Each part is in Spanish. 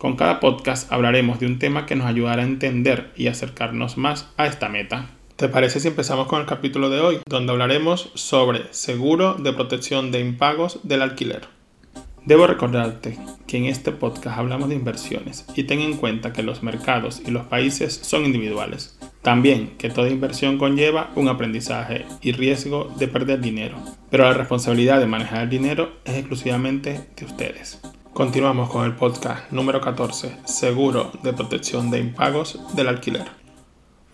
con cada podcast hablaremos de un tema que nos ayudará a entender y acercarnos más a esta meta. ¿Te parece si empezamos con el capítulo de hoy, donde hablaremos sobre seguro de protección de impagos del alquiler? Debo recordarte que en este podcast hablamos de inversiones y ten en cuenta que los mercados y los países son individuales. También que toda inversión conlleva un aprendizaje y riesgo de perder dinero, pero la responsabilidad de manejar el dinero es exclusivamente de ustedes. Continuamos con el podcast número 14, Seguro de protección de impagos del alquiler.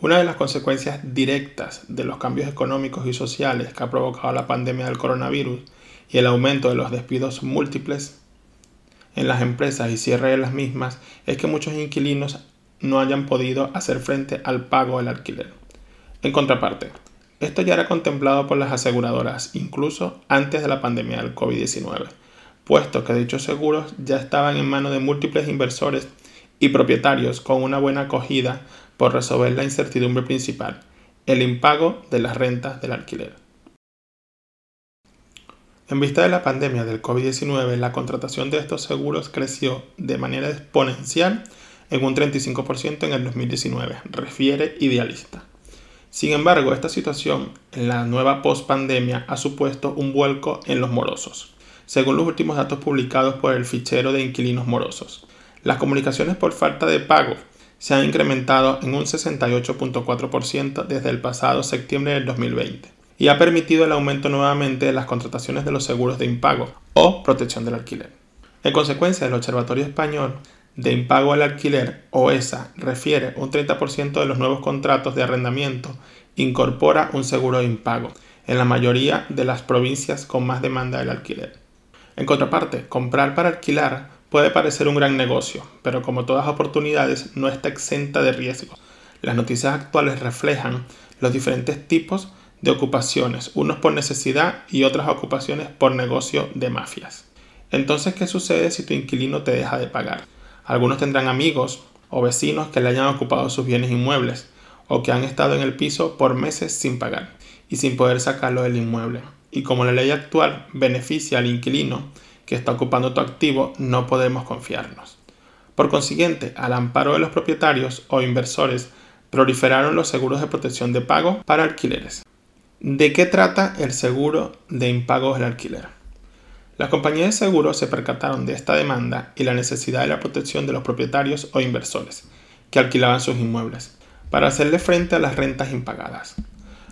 Una de las consecuencias directas de los cambios económicos y sociales que ha provocado la pandemia del coronavirus y el aumento de los despidos múltiples en las empresas y cierre de las mismas es que muchos inquilinos no hayan podido hacer frente al pago del alquiler. En contraparte, esto ya era contemplado por las aseguradoras incluso antes de la pandemia del COVID-19 puesto que dichos seguros ya estaban en manos de múltiples inversores y propietarios con una buena acogida por resolver la incertidumbre principal, el impago de las rentas del alquiler. En vista de la pandemia del COVID-19, la contratación de estos seguros creció de manera exponencial en un 35% en el 2019, refiere Idealista. Sin embargo, esta situación en la nueva post-pandemia ha supuesto un vuelco en los morosos según los últimos datos publicados por el fichero de inquilinos morosos. Las comunicaciones por falta de pago se han incrementado en un 68.4% desde el pasado septiembre del 2020 y ha permitido el aumento nuevamente de las contrataciones de los seguros de impago o protección del alquiler. En consecuencia, el Observatorio Español de Impago al Alquiler, OESA, refiere un 30% de los nuevos contratos de arrendamiento incorpora un seguro de impago en la mayoría de las provincias con más demanda del alquiler. En contraparte, comprar para alquilar puede parecer un gran negocio, pero como todas oportunidades no está exenta de riesgos. Las noticias actuales reflejan los diferentes tipos de ocupaciones, unos por necesidad y otras ocupaciones por negocio de mafias. Entonces, ¿qué sucede si tu inquilino te deja de pagar? Algunos tendrán amigos o vecinos que le hayan ocupado sus bienes inmuebles o que han estado en el piso por meses sin pagar y sin poder sacarlo del inmueble y como la ley actual beneficia al inquilino que está ocupando tu activo, no podemos confiarnos. Por consiguiente, al amparo de los propietarios o inversores, proliferaron los seguros de protección de pago para alquileres. ¿De qué trata el seguro de impagos del alquiler? Las compañías de seguros se percataron de esta demanda y la necesidad de la protección de los propietarios o inversores que alquilaban sus inmuebles para hacerle frente a las rentas impagadas.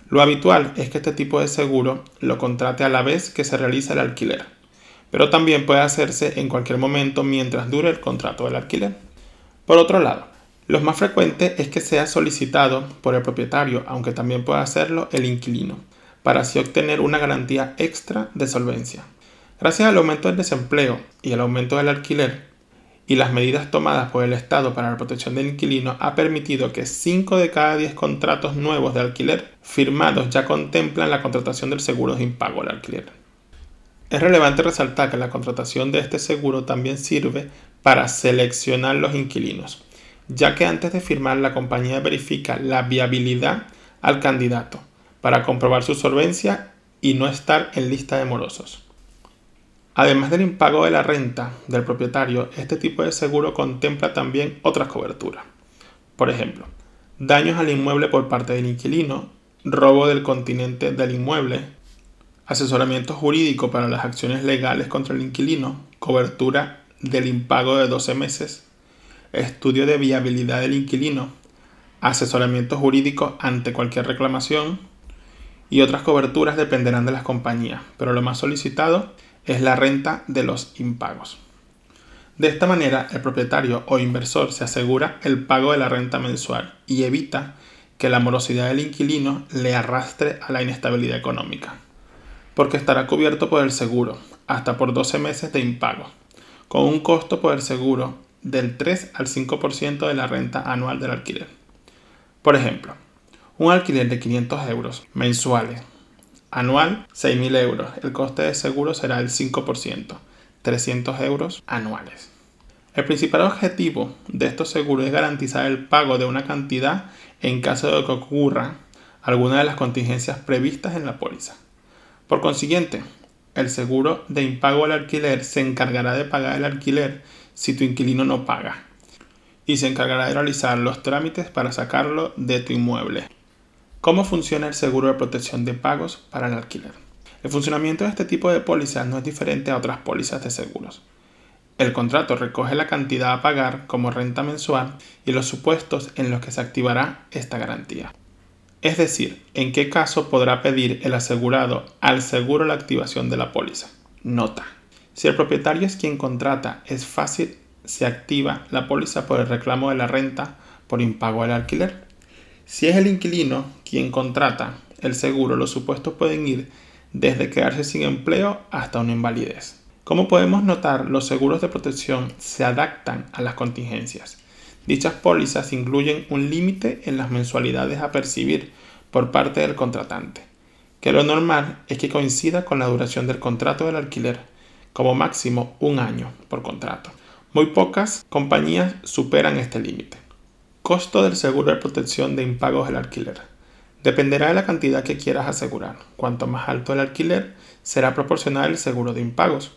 Lo habitual es que este tipo de seguro lo contrate a la vez que se realiza el alquiler, pero también puede hacerse en cualquier momento mientras dure el contrato del alquiler. Por otro lado, lo más frecuente es que sea solicitado por el propietario, aunque también puede hacerlo el inquilino, para así obtener una garantía extra de solvencia. Gracias al aumento del desempleo y al aumento del alquiler, y las medidas tomadas por el Estado para la protección del inquilino ha permitido que 5 de cada 10 contratos nuevos de alquiler firmados ya contemplan la contratación del seguro de impago al alquiler. Es relevante resaltar que la contratación de este seguro también sirve para seleccionar los inquilinos, ya que antes de firmar la compañía verifica la viabilidad al candidato para comprobar su solvencia y no estar en lista de morosos. Además del impago de la renta del propietario, este tipo de seguro contempla también otras coberturas. Por ejemplo, daños al inmueble por parte del inquilino, robo del continente del inmueble, asesoramiento jurídico para las acciones legales contra el inquilino, cobertura del impago de 12 meses, estudio de viabilidad del inquilino, asesoramiento jurídico ante cualquier reclamación y otras coberturas dependerán de las compañías, pero lo más solicitado es la renta de los impagos. De esta manera, el propietario o inversor se asegura el pago de la renta mensual y evita que la morosidad del inquilino le arrastre a la inestabilidad económica, porque estará cubierto por el seguro hasta por 12 meses de impago, con un costo por el seguro del 3 al 5% de la renta anual del alquiler. Por ejemplo, un alquiler de 500 euros mensuales, anual 6.000 euros. El coste de seguro será el 5%, 300 euros anuales. El principal objetivo de estos seguros es garantizar el pago de una cantidad en caso de que ocurra alguna de las contingencias previstas en la póliza. Por consiguiente, el seguro de impago al alquiler se encargará de pagar el alquiler si tu inquilino no paga y se encargará de realizar los trámites para sacarlo de tu inmueble. ¿Cómo funciona el seguro de protección de pagos para el alquiler? El funcionamiento de este tipo de pólizas no es diferente a otras pólizas de seguros. El contrato recoge la cantidad a pagar como renta mensual y los supuestos en los que se activará esta garantía. Es decir, en qué caso podrá pedir el asegurado al seguro la activación de la póliza. Nota. Si el propietario es quien contrata, es fácil se activa la póliza por el reclamo de la renta por impago del alquiler. Si es el inquilino quien contrata el seguro, los supuestos pueden ir desde quedarse sin empleo hasta una invalidez. Como podemos notar, los seguros de protección se adaptan a las contingencias. Dichas pólizas incluyen un límite en las mensualidades a percibir por parte del contratante, que lo normal es que coincida con la duración del contrato del alquiler, como máximo un año por contrato. Muy pocas compañías superan este límite. Costo del seguro de protección de impagos del alquiler. Dependerá de la cantidad que quieras asegurar. Cuanto más alto el alquiler, será proporcional el seguro de impagos.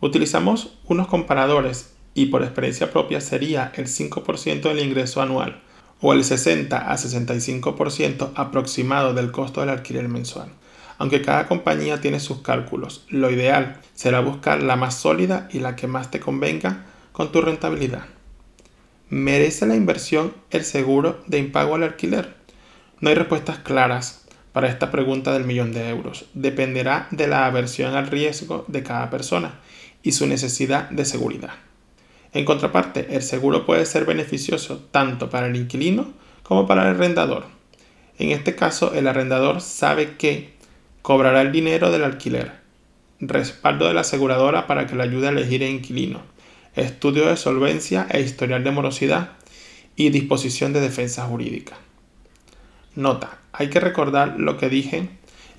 Utilizamos unos comparadores y por experiencia propia sería el 5% del ingreso anual o el 60 a 65% aproximado del costo del alquiler mensual. Aunque cada compañía tiene sus cálculos, lo ideal será buscar la más sólida y la que más te convenga con tu rentabilidad. ¿Merece la inversión el seguro de impago al alquiler? No hay respuestas claras para esta pregunta del millón de euros. Dependerá de la aversión al riesgo de cada persona y su necesidad de seguridad. En contraparte, el seguro puede ser beneficioso tanto para el inquilino como para el arrendador. En este caso, el arrendador sabe que cobrará el dinero del alquiler, respaldo de la aseguradora para que le ayude a elegir el inquilino, estudio de solvencia e historial de morosidad y disposición de defensa jurídica. Nota, hay que recordar lo que dije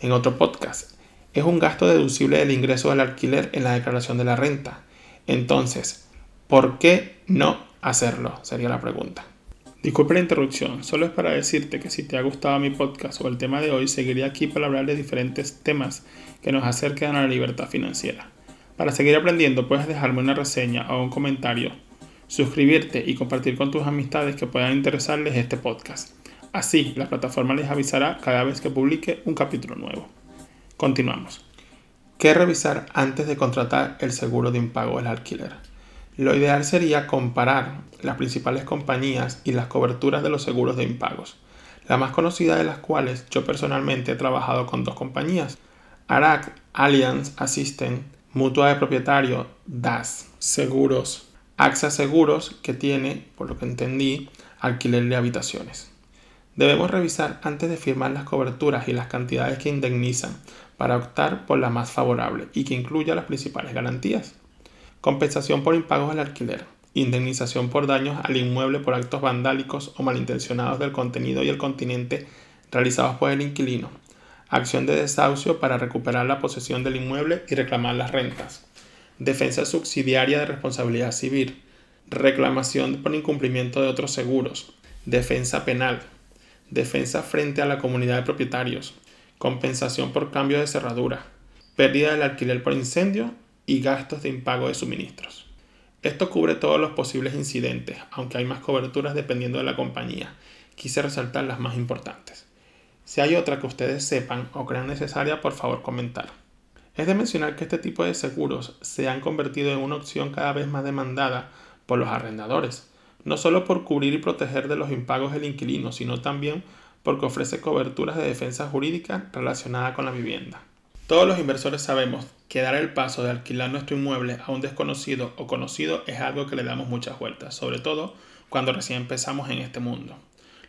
en otro podcast. Es un gasto deducible del ingreso del alquiler en la declaración de la renta. Entonces, ¿por qué no hacerlo? Sería la pregunta. Disculpe la interrupción, solo es para decirte que si te ha gustado mi podcast o el tema de hoy, seguiría aquí para hablar de diferentes temas que nos acerquen a la libertad financiera. Para seguir aprendiendo puedes dejarme una reseña o un comentario, suscribirte y compartir con tus amistades que puedan interesarles este podcast. Así, la plataforma les avisará cada vez que publique un capítulo nuevo. Continuamos. ¿Qué revisar antes de contratar el seguro de impago del alquiler? Lo ideal sería comparar las principales compañías y las coberturas de los seguros de impagos, la más conocida de las cuales yo personalmente he trabajado con dos compañías, ARAC Allianz Assistant Mutua de propietario, DAS. Seguros. AXA Seguros, que tiene, por lo que entendí, alquiler de habitaciones. Debemos revisar antes de firmar las coberturas y las cantidades que indemnizan para optar por la más favorable y que incluya las principales garantías. Compensación por impagos del alquiler. Indemnización por daños al inmueble por actos vandálicos o malintencionados del contenido y el continente realizados por el inquilino acción de desahucio para recuperar la posesión del inmueble y reclamar las rentas, defensa subsidiaria de responsabilidad civil, reclamación por incumplimiento de otros seguros, defensa penal, defensa frente a la comunidad de propietarios, compensación por cambio de cerradura, pérdida del alquiler por incendio y gastos de impago de suministros. Esto cubre todos los posibles incidentes, aunque hay más coberturas dependiendo de la compañía. Quise resaltar las más importantes. Si hay otra que ustedes sepan o crean necesaria, por favor comentar. Es de mencionar que este tipo de seguros se han convertido en una opción cada vez más demandada por los arrendadores, no solo por cubrir y proteger de los impagos del inquilino, sino también porque ofrece coberturas de defensa jurídica relacionada con la vivienda. Todos los inversores sabemos que dar el paso de alquilar nuestro inmueble a un desconocido o conocido es algo que le damos muchas vueltas, sobre todo cuando recién empezamos en este mundo.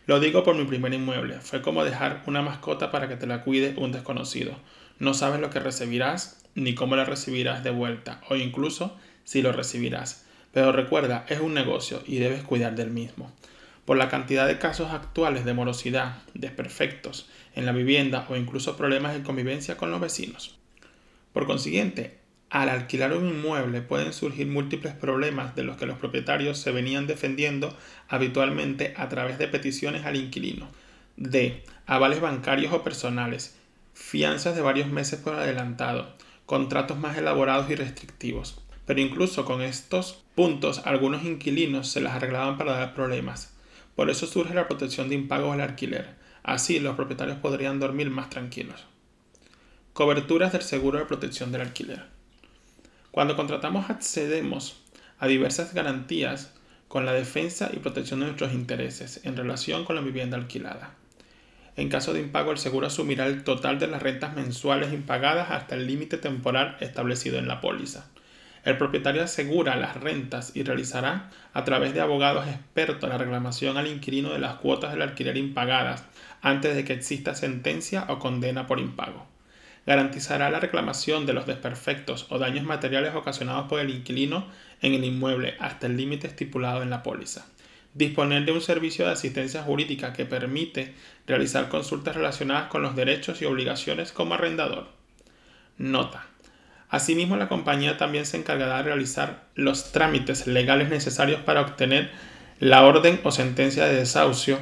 Lo digo por mi primer inmueble. Fue como dejar una mascota para que te la cuide un desconocido. No sabes lo que recibirás ni cómo la recibirás de vuelta o incluso si lo recibirás. Pero recuerda, es un negocio y debes cuidar del mismo. por la cantidad de casos actuales de morosidad, desperfectos en la vivienda o incluso problemas de convivencia con los vecinos. Por consiguiente, al alquilar un inmueble pueden surgir múltiples problemas de los que los propietarios se venían defendiendo habitualmente a través de peticiones al inquilino, de avales bancarios o personales, fianzas de varios meses por adelantado, contratos más elaborados y restrictivos. Pero incluso con estos puntos algunos inquilinos se las arreglaban para dar problemas. Por eso surge la protección de impagos al alquiler. Así los propietarios podrían dormir más tranquilos. Coberturas del seguro de protección del alquiler. Cuando contratamos accedemos a diversas garantías con la defensa y protección de nuestros intereses en relación con la vivienda alquilada. En caso de impago, el seguro asumirá el total de las rentas mensuales impagadas hasta el límite temporal establecido en la póliza. El propietario asegura las rentas y realizará, a través de abogados expertos, la reclamación al inquilino de las cuotas del alquiler impagadas antes de que exista sentencia o condena por impago garantizará la reclamación de los desperfectos o daños materiales ocasionados por el inquilino en el inmueble hasta el límite estipulado en la póliza. Disponer de un servicio de asistencia jurídica que permite realizar consultas relacionadas con los derechos y obligaciones como arrendador. Nota. Asimismo, la compañía también se encargará de realizar los trámites legales necesarios para obtener la orden o sentencia de desahucio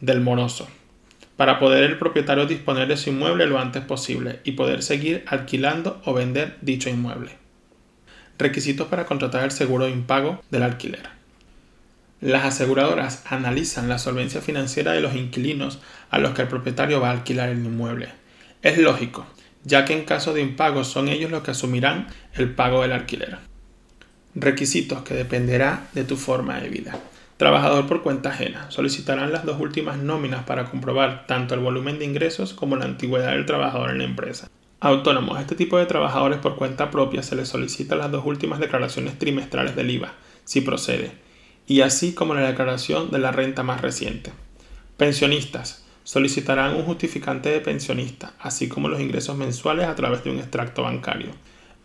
del moroso para poder el propietario disponer de su inmueble lo antes posible y poder seguir alquilando o vender dicho inmueble. Requisitos para contratar el seguro de impago del alquiler. Las aseguradoras analizan la solvencia financiera de los inquilinos a los que el propietario va a alquilar el inmueble. Es lógico, ya que en caso de impago son ellos los que asumirán el pago del alquiler. Requisitos que dependerá de tu forma de vida. Trabajador por cuenta ajena. Solicitarán las dos últimas nóminas para comprobar tanto el volumen de ingresos como la antigüedad del trabajador en la empresa. Autónomos. Este tipo de trabajadores por cuenta propia se les solicita las dos últimas declaraciones trimestrales del IVA, si procede, y así como la declaración de la renta más reciente. Pensionistas. Solicitarán un justificante de pensionista, así como los ingresos mensuales a través de un extracto bancario.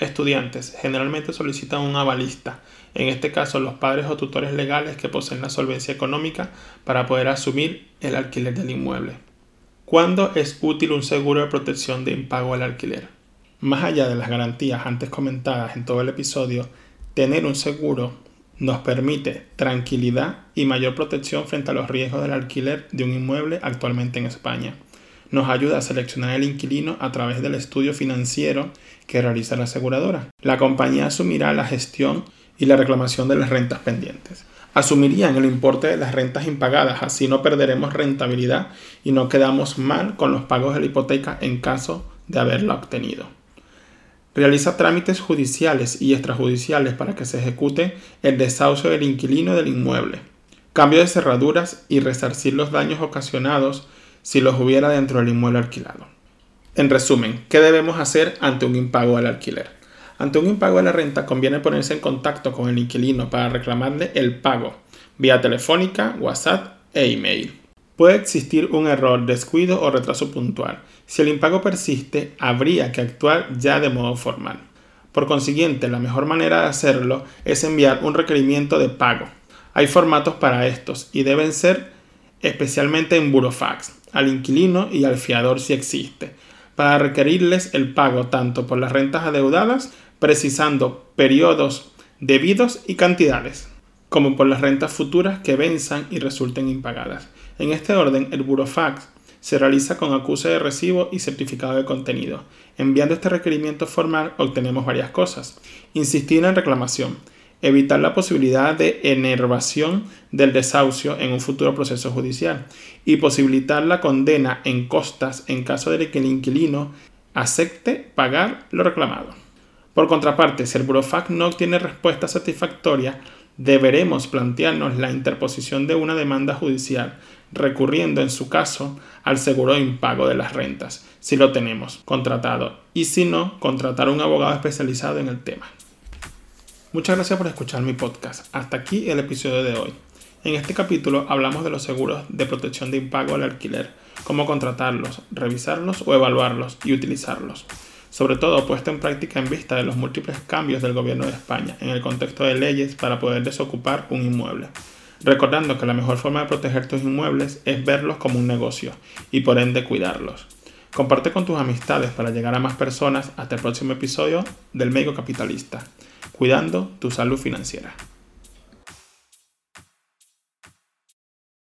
Estudiantes generalmente solicitan un avalista, en este caso los padres o tutores legales que poseen la solvencia económica para poder asumir el alquiler del inmueble. ¿Cuándo es útil un seguro de protección de impago al alquiler? Más allá de las garantías antes comentadas en todo el episodio, tener un seguro nos permite tranquilidad y mayor protección frente a los riesgos del alquiler de un inmueble actualmente en España nos ayuda a seleccionar el inquilino a través del estudio financiero que realiza la aseguradora. La compañía asumirá la gestión y la reclamación de las rentas pendientes. Asumirían el importe de las rentas impagadas, así no perderemos rentabilidad y no quedamos mal con los pagos de la hipoteca en caso de haberla obtenido. Realiza trámites judiciales y extrajudiciales para que se ejecute el desahucio del inquilino del inmueble. Cambio de cerraduras y resarcir los daños ocasionados si los hubiera dentro del inmueble alquilado. En resumen, ¿qué debemos hacer ante un impago del alquiler? Ante un impago de la renta conviene ponerse en contacto con el inquilino para reclamarle el pago vía telefónica, WhatsApp e email. Puede existir un error, descuido o retraso puntual. Si el impago persiste, habría que actuar ya de modo formal. Por consiguiente, la mejor manera de hacerlo es enviar un requerimiento de pago. Hay formatos para estos y deben ser especialmente en Burofax al inquilino y al fiador si existe, para requerirles el pago tanto por las rentas adeudadas, precisando periodos debidos y cantidades, como por las rentas futuras que venzan y resulten impagadas. En este orden, el burofax se realiza con acuse de recibo y certificado de contenido. Enviando este requerimiento formal obtenemos varias cosas. Insistir en reclamación, evitar la posibilidad de enervación del desahucio en un futuro proceso judicial y posibilitar la condena en costas en caso de que el inquilino acepte pagar lo reclamado. Por contraparte, si el Burofax no obtiene respuesta satisfactoria, deberemos plantearnos la interposición de una demanda judicial, recurriendo en su caso al seguro de impago de las rentas, si lo tenemos contratado, y si no, contratar un abogado especializado en el tema. Muchas gracias por escuchar mi podcast. Hasta aquí el episodio de hoy. En este capítulo hablamos de los seguros de protección de impago al alquiler, cómo contratarlos, revisarlos o evaluarlos y utilizarlos. Sobre todo puesto en práctica en vista de los múltiples cambios del gobierno de España en el contexto de leyes para poder desocupar un inmueble. recordando que la mejor forma de proteger tus inmuebles es verlos como un negocio y por ende cuidarlos. Comparte con tus amistades para llegar a más personas hasta el próximo episodio del Médico Capitalista, cuidando tu salud financiera.